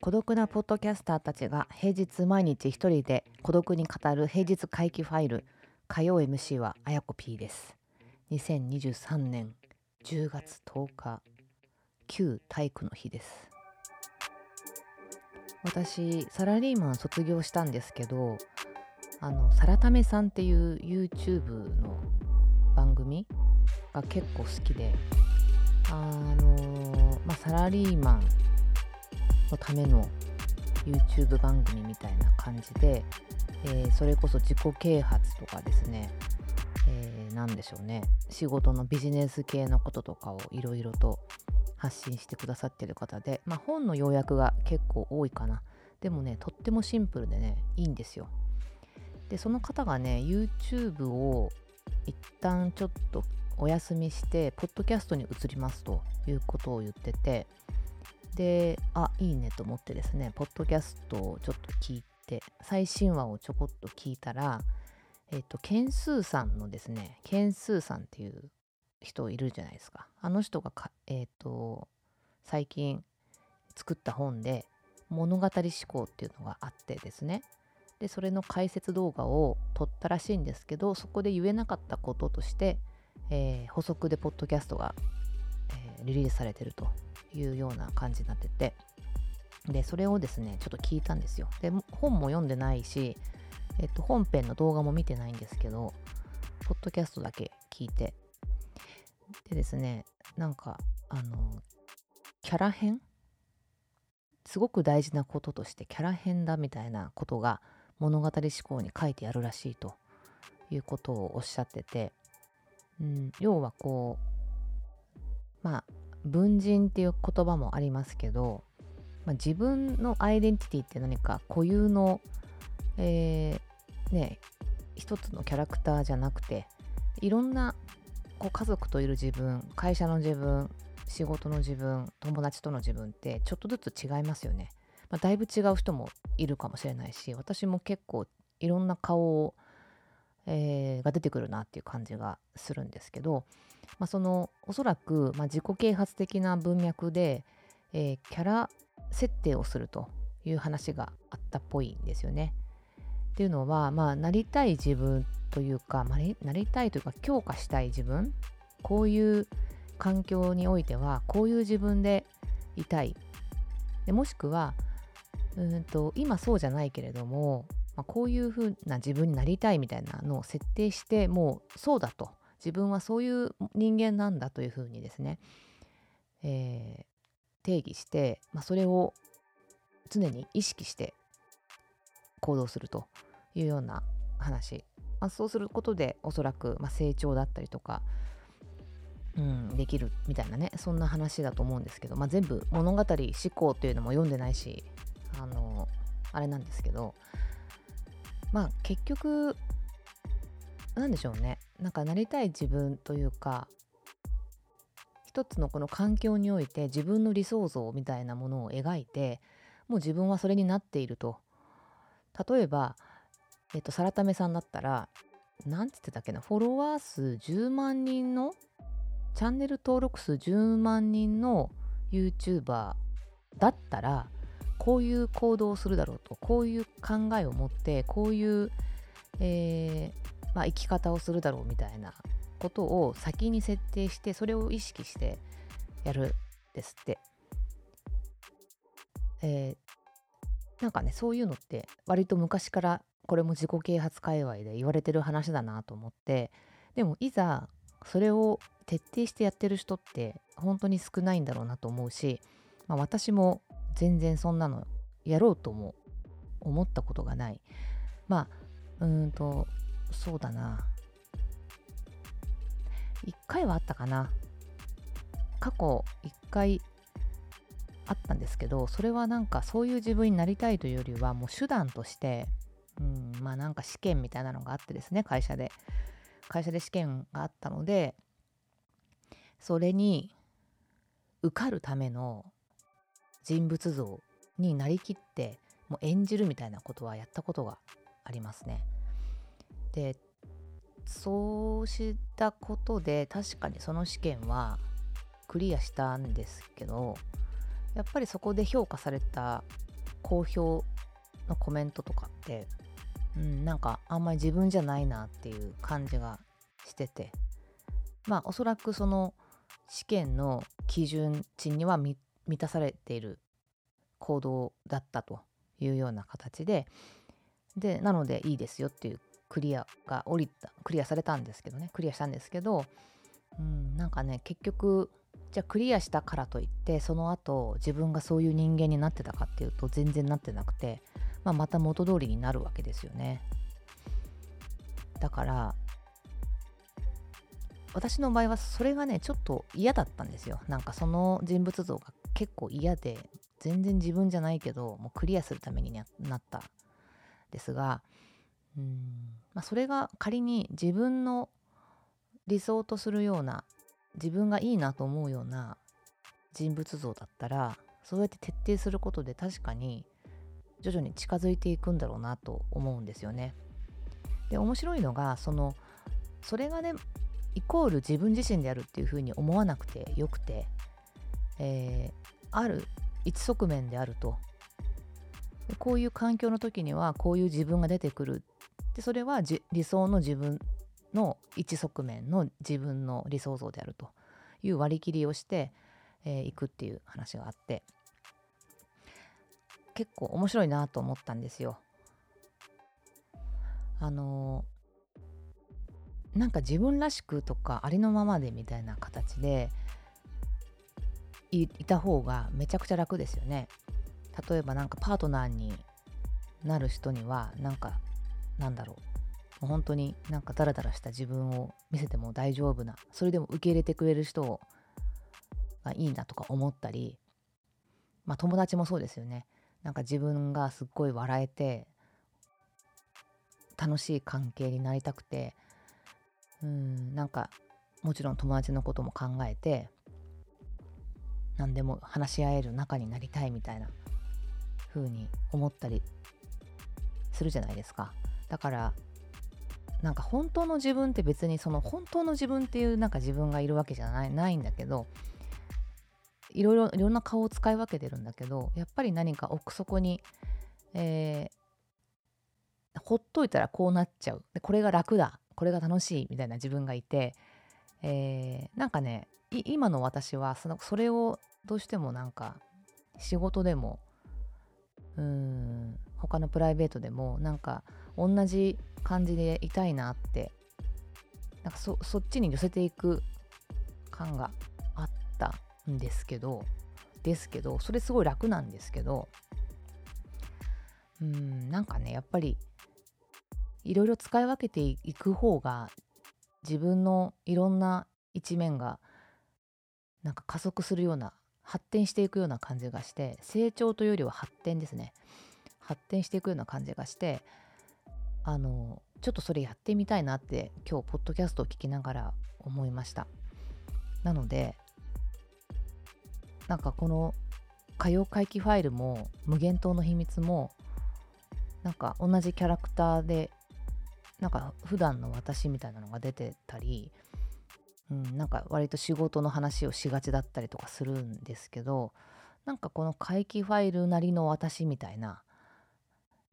孤独なポッドキャスターたちが平日毎日一人で孤独に語る平日回帰ファイル。火曜 MC はあやこ P です。2023年10月10日。旧体育の日です。私サラリーマン卒業したんですけどあのサラタメさんっていう YouTube の番組が結構好きであのまあ、サラリーマンのための YouTube 番組みたいな感じで、えー、それこそ自己啓発とかですね、えー、何でしょうね。仕事のビジネス系のこととかをいろいろと発信してくださってる方で、まあ、本の要約が結構多いかな。でもねとってもシンプルでねいいんですよ。でその方がね YouTube を一旦ちょっとお休みしてポッドキャストに移りますということを言っててであいいねと思ってですねポッドキャストをちょっと聞いて最新話をちょこっと聞いたらえっ、とケンスーさんのですねケンスーさんっていう人いるじゃないですか。あの人がえっ、と最近作った本で物語思考っていうのがあってですね。でそれの解説動画を撮ったらしいんですけどそこで言えなかったこととして、えー、補足でポッドキャストが、えー、リリースされてるというような感じになっててでそれをですねちょっと聞いたんですよ。で本も読んでないし、えっと、本編の動画も見てないんですけどポッドキャストだけ聞いて。でですねなんかあのキャラ編？すごく大事なこととしてキャラ編だみたいなことが物語思考に書いてあるらしいということをおっしゃってて、うん、要はこうまあ文人っていう言葉もありますけど、まあ、自分のアイデンティティって何か固有の、えー、ね一つのキャラクターじゃなくていろんなこう家族といる自分会社の自分仕事の自分友達との自分ってちょっとずつ違いますよね。まあ、だいぶ違う人もいるかもしれないし私も結構いろんな顔を、えー、が出てくるなっていう感じがするんですけど、まあ、そのおそらく、まあ、自己啓発的な文脈で、えー、キャラ設定をするという話があったっぽいんですよね。っていうのは、まあ、なりたい自分というか、まあ、なりたいというか強化したい自分こういう環境においてはこういう自分でいたいでもしくはうんと今そうじゃないけれども、まあ、こういうふうな自分になりたいみたいなのを設定してもうそうだと。自分はそういう人間なんだというふうにですね、えー、定義して、まあ、それを常に意識して行動するというような話、まあ、そうすることでおそらく、ま、成長だったりとか、うん、できるみたいなねそんな話だと思うんですけど、まあ、全部物語思考というのも読んでないしあれなんですけどまあ結局なんでしょうね。なんかなりたい自分というか一つのこの環境において自分の理想像みたいなものを描いてもう自分はそれになっていると。例えば、えっと、サラタメさんだったら何て言ってたっけなフォロワー数10万人のチャンネル登録数10万人の YouTuber だったらこういう行動をするだろうとこういう考えを持ってこういう、えー、まあ、生き方をするだろうみたいなことを先に設定してそれを意識してやるですって。えー、なんかねそういうのって割と昔からこれも自己啓発界隈で言われてる話だなと思ってでもいざそれを徹底してやってる人って本当に少ないんだろうなと思うし、まあ、私も全然そんなのやろうとも思ったことがない。まあうーんとそうだな。1回はあったかな。過去1回あったんですけどそれはなんかそういう自分になりたいというよりはもう手段としてうんまあなんか試験みたいなのがあってですね会社で。会社で試験があったのでそれに受かるための人物像になりきってもう演じるみたいなことはやったことがありますね。でそうしたことで確かにその試験はクリアしたんですけどやっぱりそこで評価された好評のコメントとかって、うん、なんかあんまり自分じゃないなっていう感じがしててまあおそらくその試験の基準値には満満たされている行動だったというような形ででなのでいいですよっていうクリアが降りたクリアされたんですけどねクリアしたんですけど、うん、なんかね結局じゃあクリアしたからといってその後自分がそういう人間になってたかっていうと全然なってなくて、まあ、また元通りになるわけですよね。だから私の場合はそれがねちょっと嫌だったんですよ。なんかその人物像が結構嫌で全然自分じゃないけどもうクリアするためになったですがうん、まあ、それが仮に自分の理想とするような自分がいいなと思うような人物像だったらそうやって徹底することで確かに徐々に近づいていくんだろうなと思うんですよね。で面白いのがそのそれがねイコール自分自身であるっていうふうに思わなくてよくて、えー、ある一側面であると。こういう環境の時にはこういう自分が出てくる。でそれは理想の自分の一側面の自分の理想像であると。いう割り切りをしてい、えー、くっていう話があって。結構面白いなと思ったんですよ。あのー、なんか自分らしくとかありのままでみたいな形でいた方がめちゃくちゃ楽ですよね。例えばなんかパートナーになる人にはなんかなんだろうもう本当になんかダラダラした自分を見せても大丈夫なそれでも受け入れてくれる人がいいなとか思ったりまあ友達もそうですよねなんか自分がすっごい笑えて楽しい関係になりたくてうんなんかもちろん友達のことも考えて何でも話し合える仲になりたいみたいな風に思ったりするじゃないですか。だからなんか本当の自分って別にその本当の自分っていうなんか自分がいるわけじゃないないんだけどいろいろいろんな顔を使い分けてるんだけどやっぱり何か奥底に、えー、ほっといたらこうなっちゃう。でこれが楽だ。これが楽しいみたいな自分がいて、えー、なんかね今の私はそのそれをどうしてもなんか仕事でもうん他のプライベートでもなんか同じ感じでいたいなってなんかそそっちに寄せていく感があったんですけどですけどそれすごい楽なんですけどうんなんかねやっぱりいろいろ使い分けていく方が自分のいろんな一面がなんか加速するような発展していくような感じがして成長というよりは発展ですね。発展していくような感じがしてあのちょっとそれやってみたいなって今日ポッドキャストを聞きながら思いました。なのでなんかこの歌謡回帰ファイルも無限島の秘密もなんか同じキャラクターでなんか普段の私みたいなのが出てたり、うん、なんか割と仕事の話をしがちだったりとかするんですけどなんかこの回帰ファイルなりの私みたいな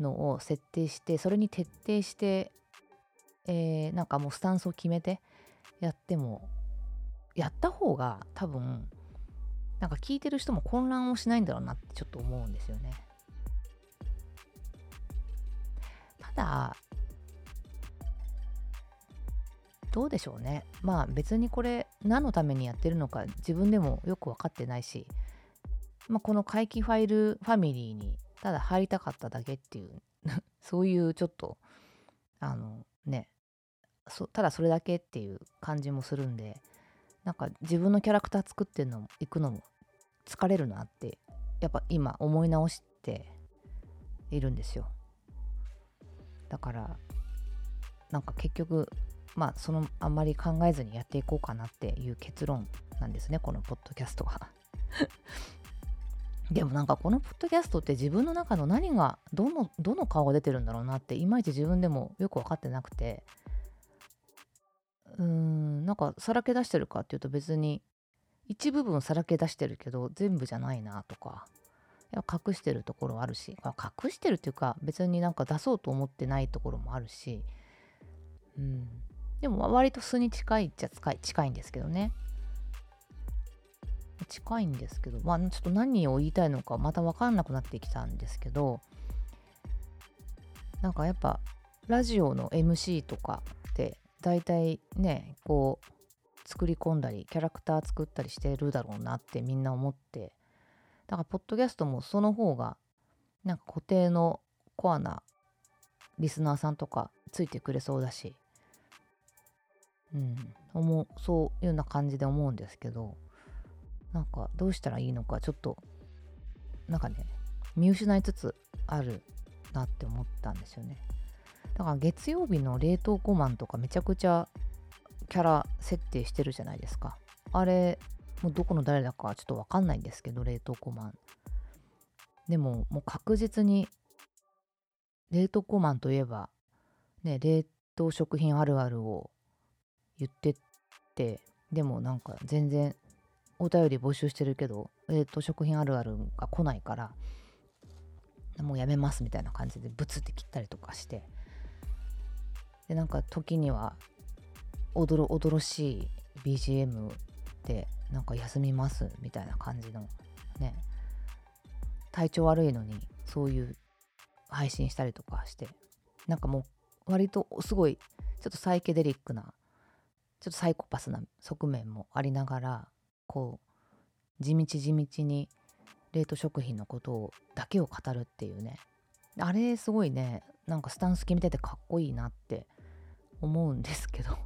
のを設定してそれに徹底して、えー、なんかもうスタンスを決めてやってもやった方が多分なんか聞いてる人も混乱をしないんだろうなってちょっと思うんですよね。ただどうでしょうね。まあ別にこれ何のためにやってるのか自分でもよく分かってないし、まあ、この回帰ファイルファミリーにただ入りたかっただけっていう そういうちょっとあのねただそれだけっていう感じもするんでなんか自分のキャラクター作ってんのも行くのも疲れるなってやっぱ今思い直しているんですよ。だからなんか結局まあそのあんまり考えずにやっていこうかなっていう結論なんですねこのポッドキャストは。でもなんかこのポッドキャストって自分の中の何がどのどの顔が出てるんだろうなっていまいち自分でもよく分かってなくて。うーんなんかさらけ出してるかっていうと別に一部分さらけ出してるけど全部じゃないなとかや隠してるところあるし隠してるっていうか別になんか出そうと思ってないところもあるし。うん。でも割と素に近いっちゃ近い近いんですけどね。近いんですけどまあちょっと何を言いたいのかまた分かんなくなってきたんですけどなんかやっぱラジオの MC とかって大体ねこう作り込んだりキャラクター作ったりしてるだろうなってみんな思ってだからポッドキャストもその方がなんか固定のコアなリスナーさんとかついてくれそうだしうん。思うそういうような感じで思うんですけどなんかどうしたらいいのかちょっとなんかね見失いつつあるなって思ったんですよね。だから月曜日の冷凍庫マンとかめちゃくちゃキャラ設定してるじゃないですか。あれもうどこの誰だかちょっとわかんないんですけど冷凍庫マン。でももう確実に冷凍庫マンといえばね冷凍食品あるあるを言ってってでもなんか全然お便り募集してるけど冷凍食品あるあるが来ないからもうやめますみたいな感じでブツって切ったりとかしてでなんか時にはおどろおどろしい BGM でなんか休みますみたいな感じのね体調悪いのにそういう配信したりとかしてなんかもう割とすごいちょっとサイケデリックなちょっとサイコパスな側面もありながらこう地道地道に冷凍食品のことをだけを語るっていうね。あれすごいねなんかスタンス決めててかっこいいなって思うんですけど。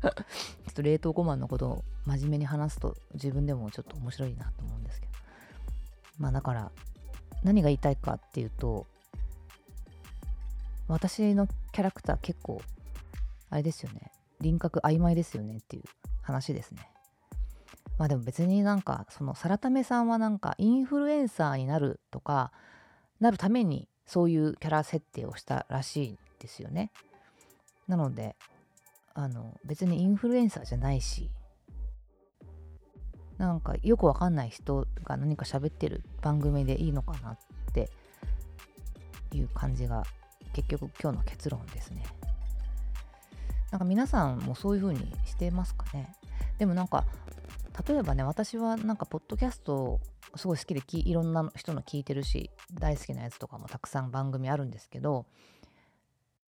ちょっと冷凍庫マンのことを真面目に話すと自分でもちょっと面白いなと思うんですけど。まあだから何が言いたいかっていうと私のキャラクター結構あれですよね。輪郭曖昧ですよねっていう話ですねまあでも別になんかそのサラタメさんはなんかインフルエンサーになるとかなるためにそういうキャラ設定をしたらしいんですよね。なのであの別にインフルエンサーじゃないしなんかよくわかんない人が何か喋ってる番組でいいのかなっていう感じが結局今日の結論ですね。なんか皆さんもそういう風にしてますかね？でもなんか例えばね私はなんかポッドキャストすごい好きでいろんな人の聞いてるし大好きなやつとかもたくさん番組あるんですけど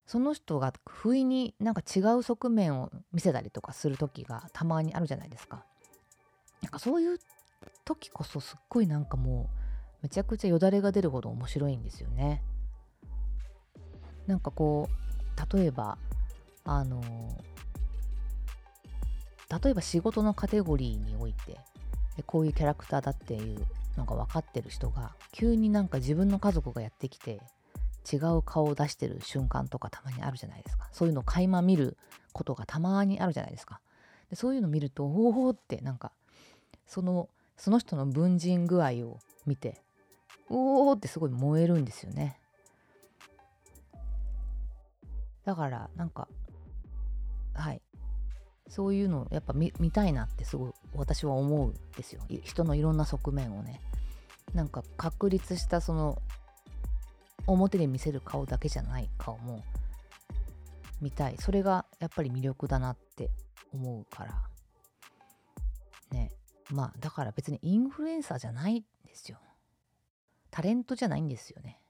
その人が不意になんか違う側面を見せたりとかする時がたまにあるじゃないですか。なんかそういう時こそすっごいなんかもうめちゃくちゃよだれが出るほど面白いんですよね。なんかこう例えばあの例えば仕事のカテゴリーにおいてこういうキャラクターだっていうのが分かってる人が急になんか自分の家族がやってきて違う顔を出してる瞬間とかたまにあるじゃないですか。そういうのを垣間見ることがたまにあるじゃないですか。でそういうの見るとおおってなんかそのその人の文人具合を見ておおってすごい燃えるんですよね。だからなんかはい。そういうのをやっぱ見たいなってすごい私は思うんですよ。人のいろんな側面をね。なんか確立したその表で見せる顔だけじゃない顔も見たい。それがやっぱり魅力だなって思うから。ね。まあだから別にインフルエンサーじゃないんですよ。タレントじゃないんですよね、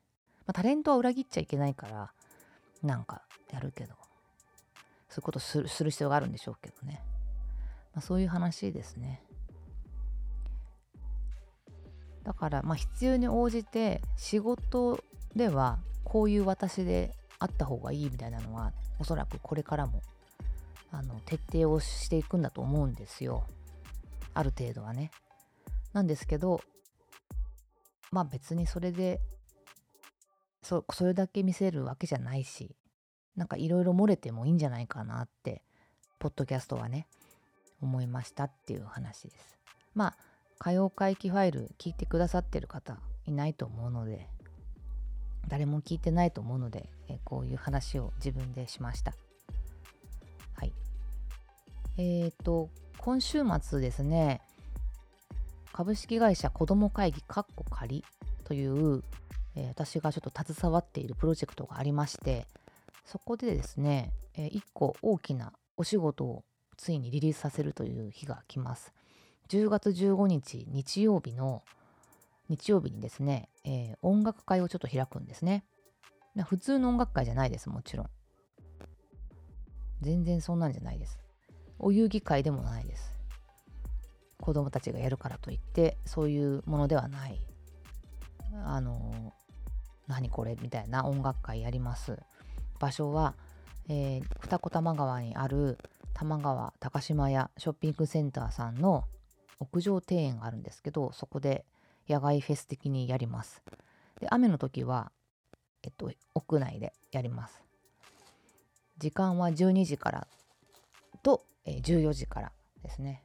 まあ、タレントは裏切っちゃいけないからなんかやるけど。そういうことするする必要があるんでしょうけどね。まあ、そういう話ですね。だから、まあ、必要に応じて仕事ではこういう私であった方がいいみたいなのはおそらくこれからもあの徹底をしていくんだと思うんですよ。ある程度はね。なんですけどまあ別にそれでそそれだけ見せるわけじゃないしなんかいろいろ漏れてもいいんじゃないかなってポッドキャストはね思いましたっていう話です。まあ歌謡回帰ファイル聞いてくださってる方いないと思うので誰も聞いてないと思うのでえこういう話を自分でしました。はい。えっ、ー、と、今週末ですね、株式会社子ども会議かっこ仮という、えー、私がちょっと携わっているプロジェクトがありまして、そこでですね、えー、1個大きなお仕事をついにリリースさせるという日が来ます。10月15日日曜日の日曜日にですね、えー、音楽会をちょっと開くんですね。普通の音楽会じゃないです、もちろん。全然そんなんじゃないです。お遊戯会でもないです。子供たちがやるからといって、そういうものではない。あの、何これみたいな音楽会やります。場所は、えー、二子玉川にある玉川高島屋ショッピングセンターさんの屋上庭園があるんですけどそこで野外フェス的にやります。で雨の時はえっと屋内でやります。時間は12時からと、えー、14時からですね。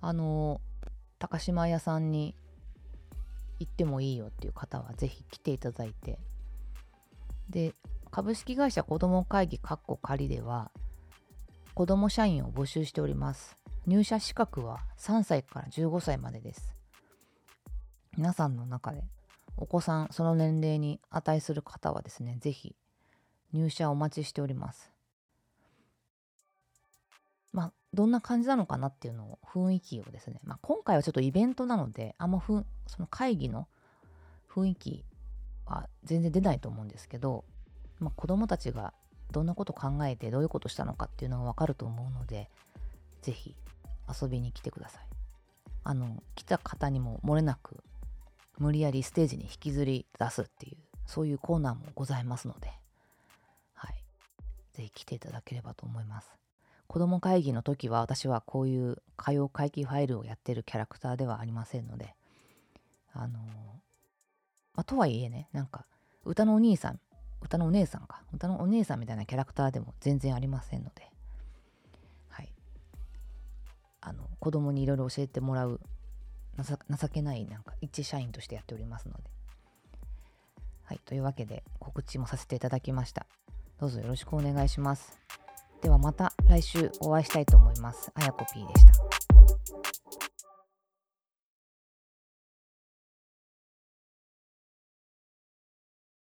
あのー、高島屋さんに行ってもいいよっていう方は是非来ていただいて。で株式会社子ども会議かっこ仮では子ども社員を募集しております。入社資格は3歳から15歳までです。皆さんの中でお子さん、その年齢に値する方はですね、ぜひ入社お待ちしております。まあ、どんな感じなのかなっていうのを雰囲気をですね、まあ、今回はちょっとイベントなので、あんまふその会議の雰囲気は全然出ないと思うんですけど、まあ、子供たちがどんなこと考えてどういうことしたのかっていうのがわかると思うので、ぜひ遊びに来てください。あの、来た方にも漏れなく、無理やりステージに引きずり出すっていう、そういうコーナーもございますので、はい。ぜひ来ていただければと思います。子供会議の時は私はこういう歌謡回帰ファイルをやってるキャラクターではありませんので、あのまあ、とはいえね、なんか歌のお兄さん歌のお姉さんか。歌のお姉さんみたいなキャラクターでも全然ありませんので。はい。あの子供にいろいろ教えてもらう情けないなんか一社員としてやっておりますので。はい。というわけで告知もさせていただきました。どうぞよろしくお願いします。ではまた来週お会いしたいと思います。あやこ P でした。